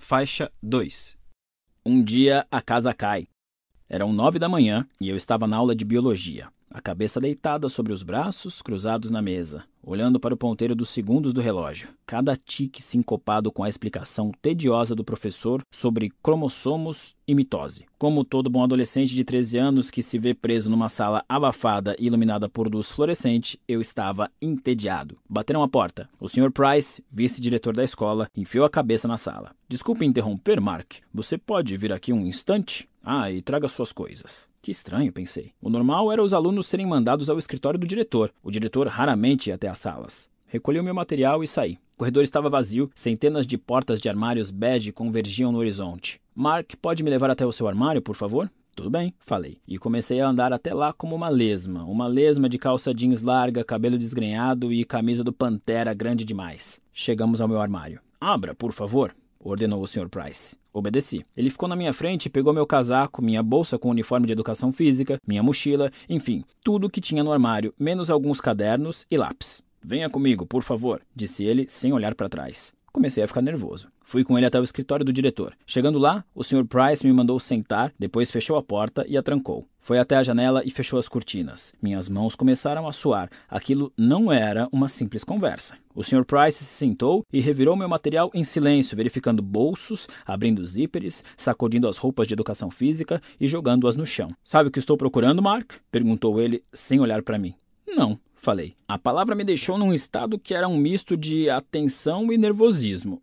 Faixa 2 Um dia a casa cai. Eram nove da manhã e eu estava na aula de biologia, a cabeça deitada sobre os braços, cruzados na mesa, olhando para o ponteiro dos segundos do relógio, cada tique sincopado com a explicação tediosa do professor sobre cromossomos e mitose. Como todo bom adolescente de 13 anos que se vê preso numa sala abafada e iluminada por luz fluorescente, eu estava entediado. Bateram a porta. O Sr. Price, vice-diretor da escola, enfiou a cabeça na sala. Desculpe interromper, Mark. Você pode vir aqui um instante? Ah, e traga suas coisas. Que estranho, pensei. O normal era os alunos serem mandados ao escritório do diretor. O diretor raramente ia até as salas. Recolhi o meu material e saí. O corredor estava vazio, centenas de portas de armários bege convergiam no horizonte. Mark, pode me levar até o seu armário, por favor? Tudo bem, falei. E comecei a andar até lá como uma lesma. Uma lesma de calça jeans larga, cabelo desgrenhado e camisa do Pantera grande demais. Chegamos ao meu armário. Abra, por favor ordenou o Sr. Price. Obedeci. Ele ficou na minha frente e pegou meu casaco, minha bolsa com uniforme de educação física, minha mochila, enfim, tudo que tinha no armário, menos alguns cadernos e lápis. Venha comigo, por favor, disse ele, sem olhar para trás. Comecei a ficar nervoso. Fui com ele até o escritório do diretor. Chegando lá, o Sr. Price me mandou sentar, depois fechou a porta e a trancou. Foi até a janela e fechou as cortinas. Minhas mãos começaram a suar. Aquilo não era uma simples conversa. O Sr. Price se sentou e revirou meu material em silêncio, verificando bolsos, abrindo zíperes, sacudindo as roupas de educação física e jogando-as no chão. Sabe o que estou procurando, Mark? perguntou ele, sem olhar para mim. Não, falei. A palavra me deixou num estado que era um misto de atenção e nervosismo.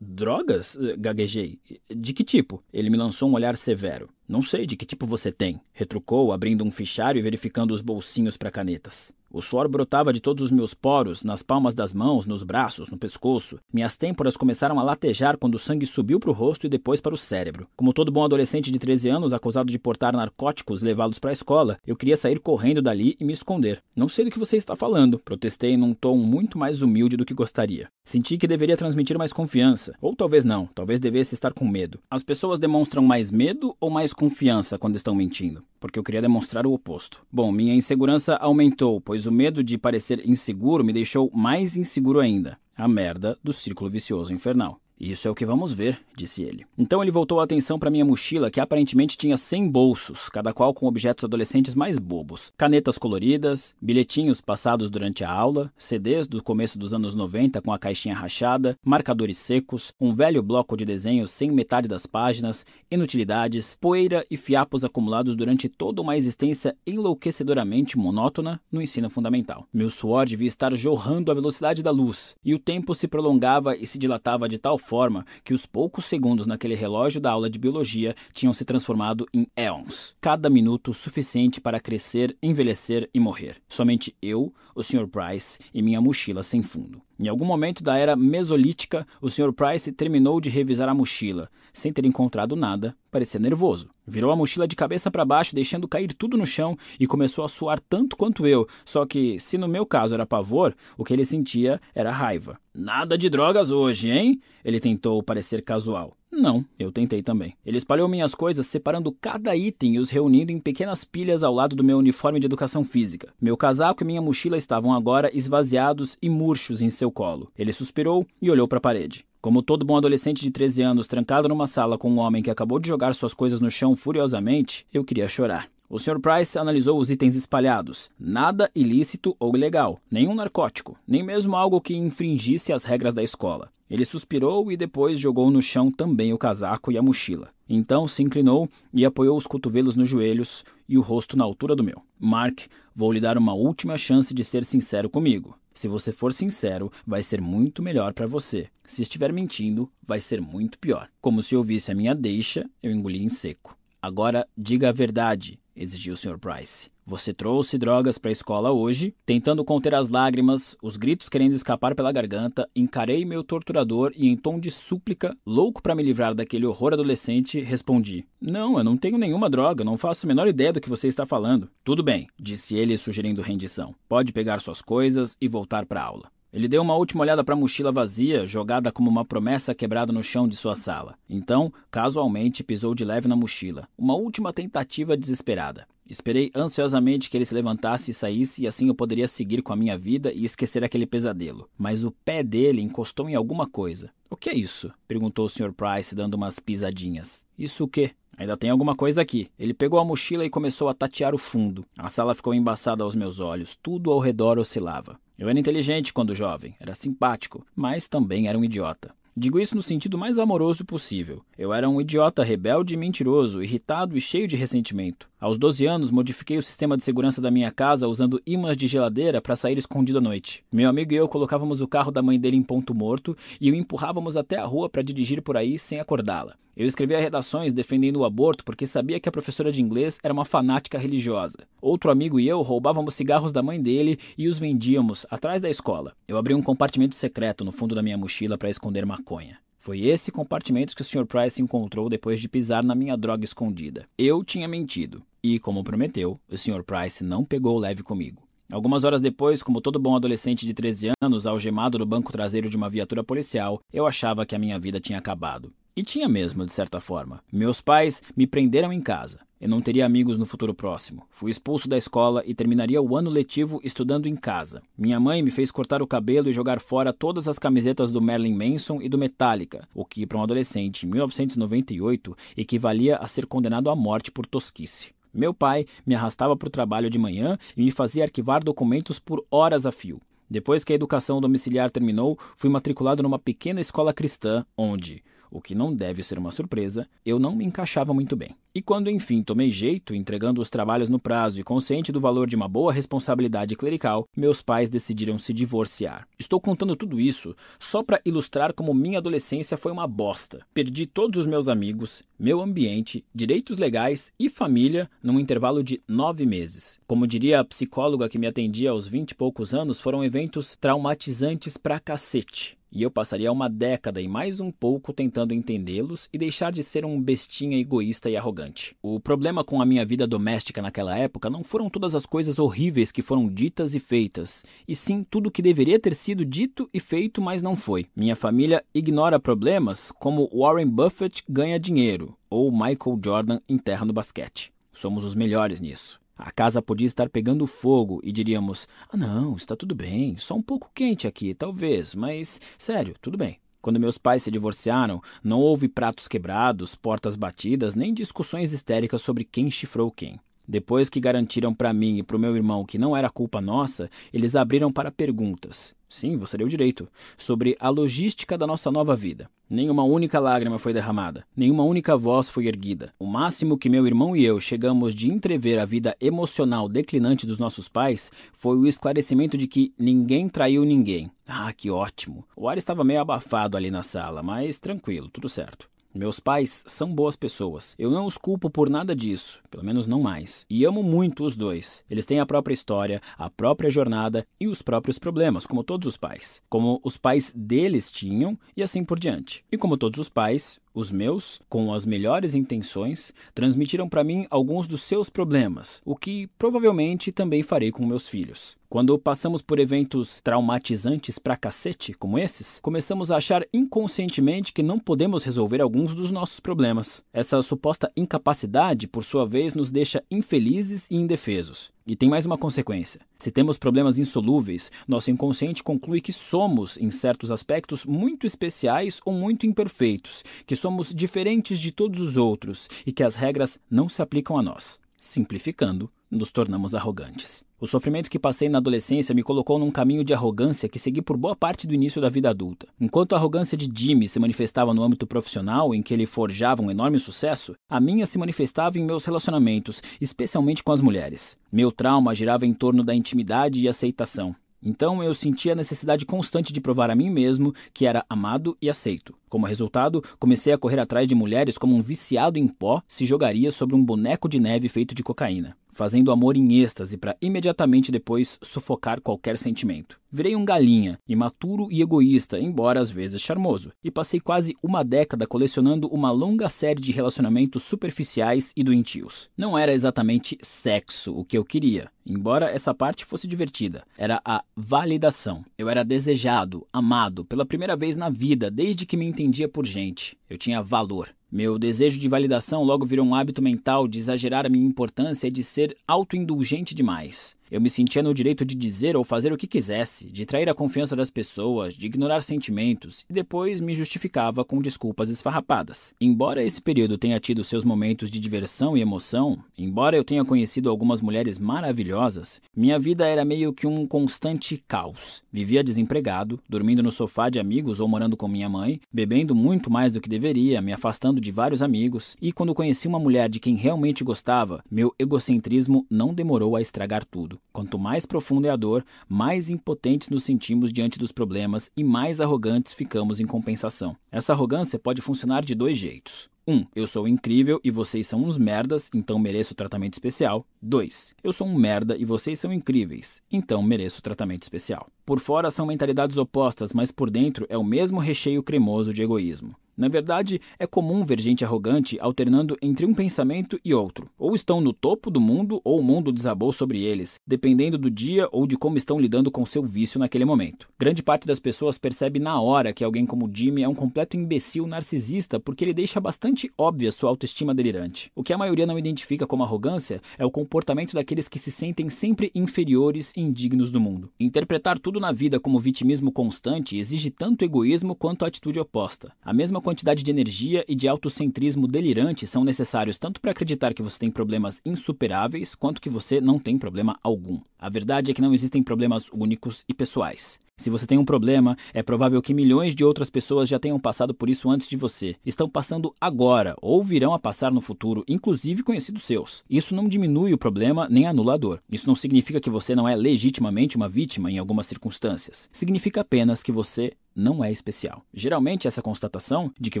Drogas? Gaguejei. De que tipo? Ele me lançou um olhar severo. Não sei de que tipo você tem, retrucou, abrindo um fichário e verificando os bolsinhos para canetas. O suor brotava de todos os meus poros, nas palmas das mãos, nos braços, no pescoço. Minhas têmporas começaram a latejar quando o sangue subiu para o rosto e depois para o cérebro. Como todo bom adolescente de 13 anos acusado de portar narcóticos levá-los para a escola, eu queria sair correndo dali e me esconder. Não sei do que você está falando, protestei num tom muito mais humilde do que gostaria. Senti que deveria transmitir mais confiança, ou talvez não, talvez devesse estar com medo. As pessoas demonstram mais medo ou mais confiança quando estão mentindo? Porque eu queria demonstrar o oposto. Bom, minha insegurança aumentou, pois o medo de parecer inseguro me deixou mais inseguro ainda. A merda do círculo vicioso infernal. Isso é o que vamos ver, disse ele. Então ele voltou a atenção para minha mochila, que aparentemente tinha 100 bolsos, cada qual com objetos adolescentes mais bobos: canetas coloridas, bilhetinhos passados durante a aula, CDs do começo dos anos 90 com a caixinha rachada, marcadores secos, um velho bloco de desenhos sem metade das páginas, inutilidades, poeira e fiapos acumulados durante toda uma existência enlouquecedoramente monótona no ensino fundamental. Meu suor devia estar jorrando à velocidade da luz, e o tempo se prolongava e se dilatava de tal forma que os poucos segundos naquele relógio da aula de biologia tinham se transformado em éons. Cada minuto suficiente para crescer, envelhecer e morrer. Somente eu, o Sr. Price e minha mochila sem fundo. Em algum momento da era mesolítica, o Sr. Price terminou de revisar a mochila. Sem ter encontrado nada, parecia nervoso. Virou a mochila de cabeça para baixo, deixando cair tudo no chão e começou a suar tanto quanto eu. Só que, se no meu caso era pavor, o que ele sentia era raiva. Nada de drogas hoje, hein? Ele tentou parecer casual. Não, eu tentei também. Ele espalhou minhas coisas, separando cada item e os reunindo em pequenas pilhas ao lado do meu uniforme de educação física. Meu casaco e minha mochila estavam agora esvaziados e murchos em seu colo. Ele suspirou e olhou para a parede. Como todo bom adolescente de 13 anos trancado numa sala com um homem que acabou de jogar suas coisas no chão furiosamente, eu queria chorar. O Sr. Price analisou os itens espalhados. Nada ilícito ou ilegal, nenhum narcótico, nem mesmo algo que infringisse as regras da escola. Ele suspirou e depois jogou no chão também o casaco e a mochila. Então se inclinou e apoiou os cotovelos nos joelhos e o rosto na altura do meu. Mark, vou lhe dar uma última chance de ser sincero comigo. Se você for sincero, vai ser muito melhor para você. Se estiver mentindo, vai ser muito pior. Como se ouvisse a minha deixa, eu engoli em seco. Agora diga a verdade exigiu o Sr. Price. Você trouxe drogas para a escola hoje? Tentando conter as lágrimas, os gritos querendo escapar pela garganta, encarei meu torturador e, em tom de súplica, louco para me livrar daquele horror adolescente, respondi: Não, eu não tenho nenhuma droga, não faço a menor ideia do que você está falando. Tudo bem, disse ele, sugerindo rendição. Pode pegar suas coisas e voltar para a aula. Ele deu uma última olhada para a mochila vazia, jogada como uma promessa quebrada no chão de sua sala. Então, casualmente, pisou de leve na mochila. Uma última tentativa desesperada. Esperei ansiosamente que ele se levantasse e saísse, e assim eu poderia seguir com a minha vida e esquecer aquele pesadelo. Mas o pé dele encostou em alguma coisa. O que é isso? perguntou o Sr. Price, dando umas pisadinhas. Isso o quê? Ainda tem alguma coisa aqui. Ele pegou a mochila e começou a tatear o fundo. A sala ficou embaçada aos meus olhos, tudo ao redor oscilava. Eu era inteligente quando jovem, era simpático, mas também era um idiota. Digo isso no sentido mais amoroso possível. Eu era um idiota rebelde e mentiroso, irritado e cheio de ressentimento. Aos 12 anos, modifiquei o sistema de segurança da minha casa usando imãs de geladeira para sair escondido à noite. Meu amigo e eu colocávamos o carro da mãe dele em ponto morto e o empurrávamos até a rua para dirigir por aí sem acordá-la. Eu escrevia redações defendendo o aborto porque sabia que a professora de inglês era uma fanática religiosa. Outro amigo e eu roubávamos cigarros da mãe dele e os vendíamos atrás da escola. Eu abri um compartimento secreto no fundo da minha mochila para esconder maconha. Foi esse compartimento que o Sr. Price encontrou depois de pisar na minha droga escondida. Eu tinha mentido. E, como prometeu, o Sr. Price não pegou leve comigo. Algumas horas depois, como todo bom adolescente de 13 anos, algemado no banco traseiro de uma viatura policial, eu achava que a minha vida tinha acabado. E tinha mesmo, de certa forma. Meus pais me prenderam em casa. Eu não teria amigos no futuro próximo. Fui expulso da escola e terminaria o ano letivo estudando em casa. Minha mãe me fez cortar o cabelo e jogar fora todas as camisetas do Marilyn Manson e do Metallica, o que, para um adolescente em 1998, equivalia a ser condenado à morte por tosquice. Meu pai me arrastava para o trabalho de manhã e me fazia arquivar documentos por horas a fio. Depois que a educação domiciliar terminou, fui matriculado numa pequena escola cristã, onde, o que não deve ser uma surpresa, eu não me encaixava muito bem. E quando enfim tomei jeito, entregando os trabalhos no prazo e consciente do valor de uma boa responsabilidade clerical, meus pais decidiram se divorciar. Estou contando tudo isso só para ilustrar como minha adolescência foi uma bosta. Perdi todos os meus amigos, meu ambiente, direitos legais e família num intervalo de nove meses. Como diria a psicóloga que me atendia aos vinte e poucos anos, foram eventos traumatizantes pra cacete. E eu passaria uma década e mais um pouco tentando entendê-los e deixar de ser um bestinha egoísta e arrogante. O problema com a minha vida doméstica naquela época não foram todas as coisas horríveis que foram ditas e feitas, e sim tudo que deveria ter sido dito e feito, mas não foi. Minha família ignora problemas como Warren Buffett ganha dinheiro ou Michael Jordan enterra no basquete. Somos os melhores nisso. A casa podia estar pegando fogo e diríamos: Ah, não, está tudo bem, só um pouco quente aqui, talvez, mas sério, tudo bem. Quando meus pais se divorciaram, não houve pratos quebrados, portas batidas, nem discussões histéricas sobre quem chifrou quem. Depois que garantiram para mim e para o meu irmão que não era culpa nossa, eles abriram para perguntas. Sim, você deu direito. Sobre a logística da nossa nova vida. Nenhuma única lágrima foi derramada, nenhuma única voz foi erguida. O máximo que meu irmão e eu chegamos de entrever a vida emocional declinante dos nossos pais foi o esclarecimento de que ninguém traiu ninguém. Ah, que ótimo! O ar estava meio abafado ali na sala, mas tranquilo, tudo certo. Meus pais são boas pessoas. Eu não os culpo por nada disso, pelo menos não mais. E amo muito os dois. Eles têm a própria história, a própria jornada e os próprios problemas, como todos os pais. Como os pais deles tinham e assim por diante. E como todos os pais, os meus, com as melhores intenções, transmitiram para mim alguns dos seus problemas, o que provavelmente também farei com meus filhos. Quando passamos por eventos traumatizantes pra cacete, como esses, começamos a achar inconscientemente que não podemos resolver alguns dos nossos problemas. Essa suposta incapacidade, por sua vez, nos deixa infelizes e indefesos. E tem mais uma consequência. Se temos problemas insolúveis, nosso inconsciente conclui que somos, em certos aspectos, muito especiais ou muito imperfeitos, que somos diferentes de todos os outros e que as regras não se aplicam a nós. Simplificando, nos tornamos arrogantes. O sofrimento que passei na adolescência me colocou num caminho de arrogância que segui por boa parte do início da vida adulta. Enquanto a arrogância de Jimmy se manifestava no âmbito profissional, em que ele forjava um enorme sucesso, a minha se manifestava em meus relacionamentos, especialmente com as mulheres. Meu trauma girava em torno da intimidade e aceitação. Então eu sentia a necessidade constante de provar a mim mesmo que era amado e aceito. Como resultado, comecei a correr atrás de mulheres como um viciado em pó se jogaria sobre um boneco de neve feito de cocaína fazendo amor em êxtase para imediatamente depois sufocar qualquer sentimento. Virei um galinha, imaturo e egoísta, embora às vezes charmoso, e passei quase uma década colecionando uma longa série de relacionamentos superficiais e doentios. Não era exatamente sexo o que eu queria, embora essa parte fosse divertida. Era a validação. Eu era desejado, amado, pela primeira vez na vida desde que me entendia por gente. Eu tinha valor. Meu desejo de validação logo virou um hábito mental de exagerar a minha importância e de ser autoindulgente demais. Eu me sentia no direito de dizer ou fazer o que quisesse, de trair a confiança das pessoas, de ignorar sentimentos e depois me justificava com desculpas esfarrapadas. Embora esse período tenha tido seus momentos de diversão e emoção, embora eu tenha conhecido algumas mulheres maravilhosas, minha vida era meio que um constante caos. Vivia desempregado, dormindo no sofá de amigos ou morando com minha mãe, bebendo muito mais do que deveria, me afastando de vários amigos, e quando conheci uma mulher de quem realmente gostava, meu egocentrismo não demorou a estragar tudo. Quanto mais profunda é a dor, mais impotentes nos sentimos diante dos problemas e mais arrogantes ficamos em compensação. Essa arrogância pode funcionar de dois jeitos. 1. Um, eu sou incrível e vocês são uns merdas, então mereço tratamento especial. 2. Eu sou um merda e vocês são incríveis, então mereço tratamento especial. Por fora são mentalidades opostas, mas por dentro é o mesmo recheio cremoso de egoísmo. Na verdade, é comum ver gente arrogante alternando entre um pensamento e outro. Ou estão no topo do mundo, ou o mundo desabou sobre eles, dependendo do dia ou de como estão lidando com seu vício naquele momento. Grande parte das pessoas percebe na hora que alguém como Jimmy é um completo imbecil narcisista porque ele deixa bastante óbvia sua autoestima delirante. O que a maioria não identifica como arrogância é o comportamento daqueles que se sentem sempre inferiores e indignos do mundo. Interpretar tudo na vida como vitimismo constante exige tanto egoísmo quanto a atitude oposta. A mesma quantidade de energia e de autocentrismo delirante são necessários tanto para acreditar que você tem problemas insuperáveis, quanto que você não tem problema algum. A verdade é que não existem problemas únicos e pessoais. Se você tem um problema, é provável que milhões de outras pessoas já tenham passado por isso antes de você. Estão passando agora ou virão a passar no futuro, inclusive conhecidos seus. Isso não diminui o problema nem anula a dor. Isso não significa que você não é legitimamente uma vítima em algumas circunstâncias. Significa apenas que você não é especial. Geralmente, essa constatação de que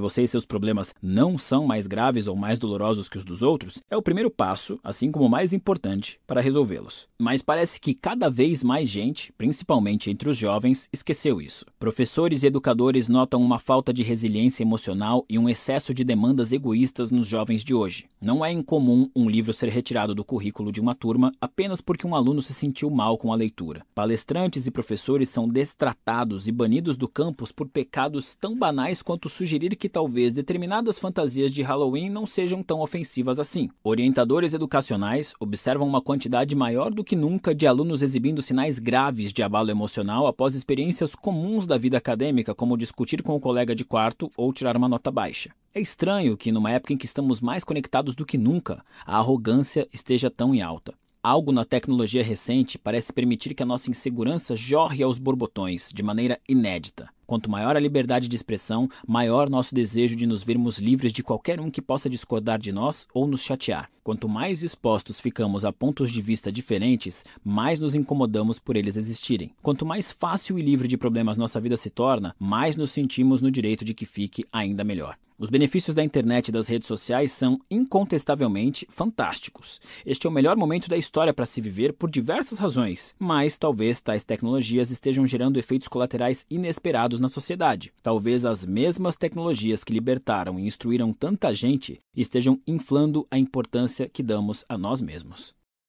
você e seus problemas não são mais graves ou mais dolorosos que os dos outros é o primeiro passo, assim como o mais importante, para resolvê-los. Mas parece que cada vez mais gente, principalmente entre os jovens, esqueceu isso. Professores e educadores notam uma falta de resiliência emocional e um excesso de demandas egoístas nos jovens de hoje. Não é incomum um livro ser retirado do currículo de uma turma apenas porque um aluno se sentiu mal com a leitura. Palestrantes e professores são destratados e banidos do campo campos por pecados tão banais quanto sugerir que talvez determinadas fantasias de Halloween não sejam tão ofensivas assim. Orientadores educacionais observam uma quantidade maior do que nunca de alunos exibindo sinais graves de abalo emocional após experiências comuns da vida acadêmica, como discutir com o colega de quarto ou tirar uma nota baixa. É estranho que, numa época em que estamos mais conectados do que nunca, a arrogância esteja tão em alta. Algo na tecnologia recente parece permitir que a nossa insegurança jorre aos borbotões de maneira inédita. Quanto maior a liberdade de expressão, maior nosso desejo de nos vermos livres de qualquer um que possa discordar de nós ou nos chatear. Quanto mais expostos ficamos a pontos de vista diferentes, mais nos incomodamos por eles existirem. Quanto mais fácil e livre de problemas nossa vida se torna, mais nos sentimos no direito de que fique ainda melhor. Os benefícios da internet e das redes sociais são incontestavelmente fantásticos. Este é o melhor momento da história para se viver por diversas razões, mas talvez tais tecnologias estejam gerando efeitos colaterais inesperados na sociedade. Talvez as mesmas tecnologias que libertaram e instruíram tanta gente estejam inflando a importância que damos a nós mesmos.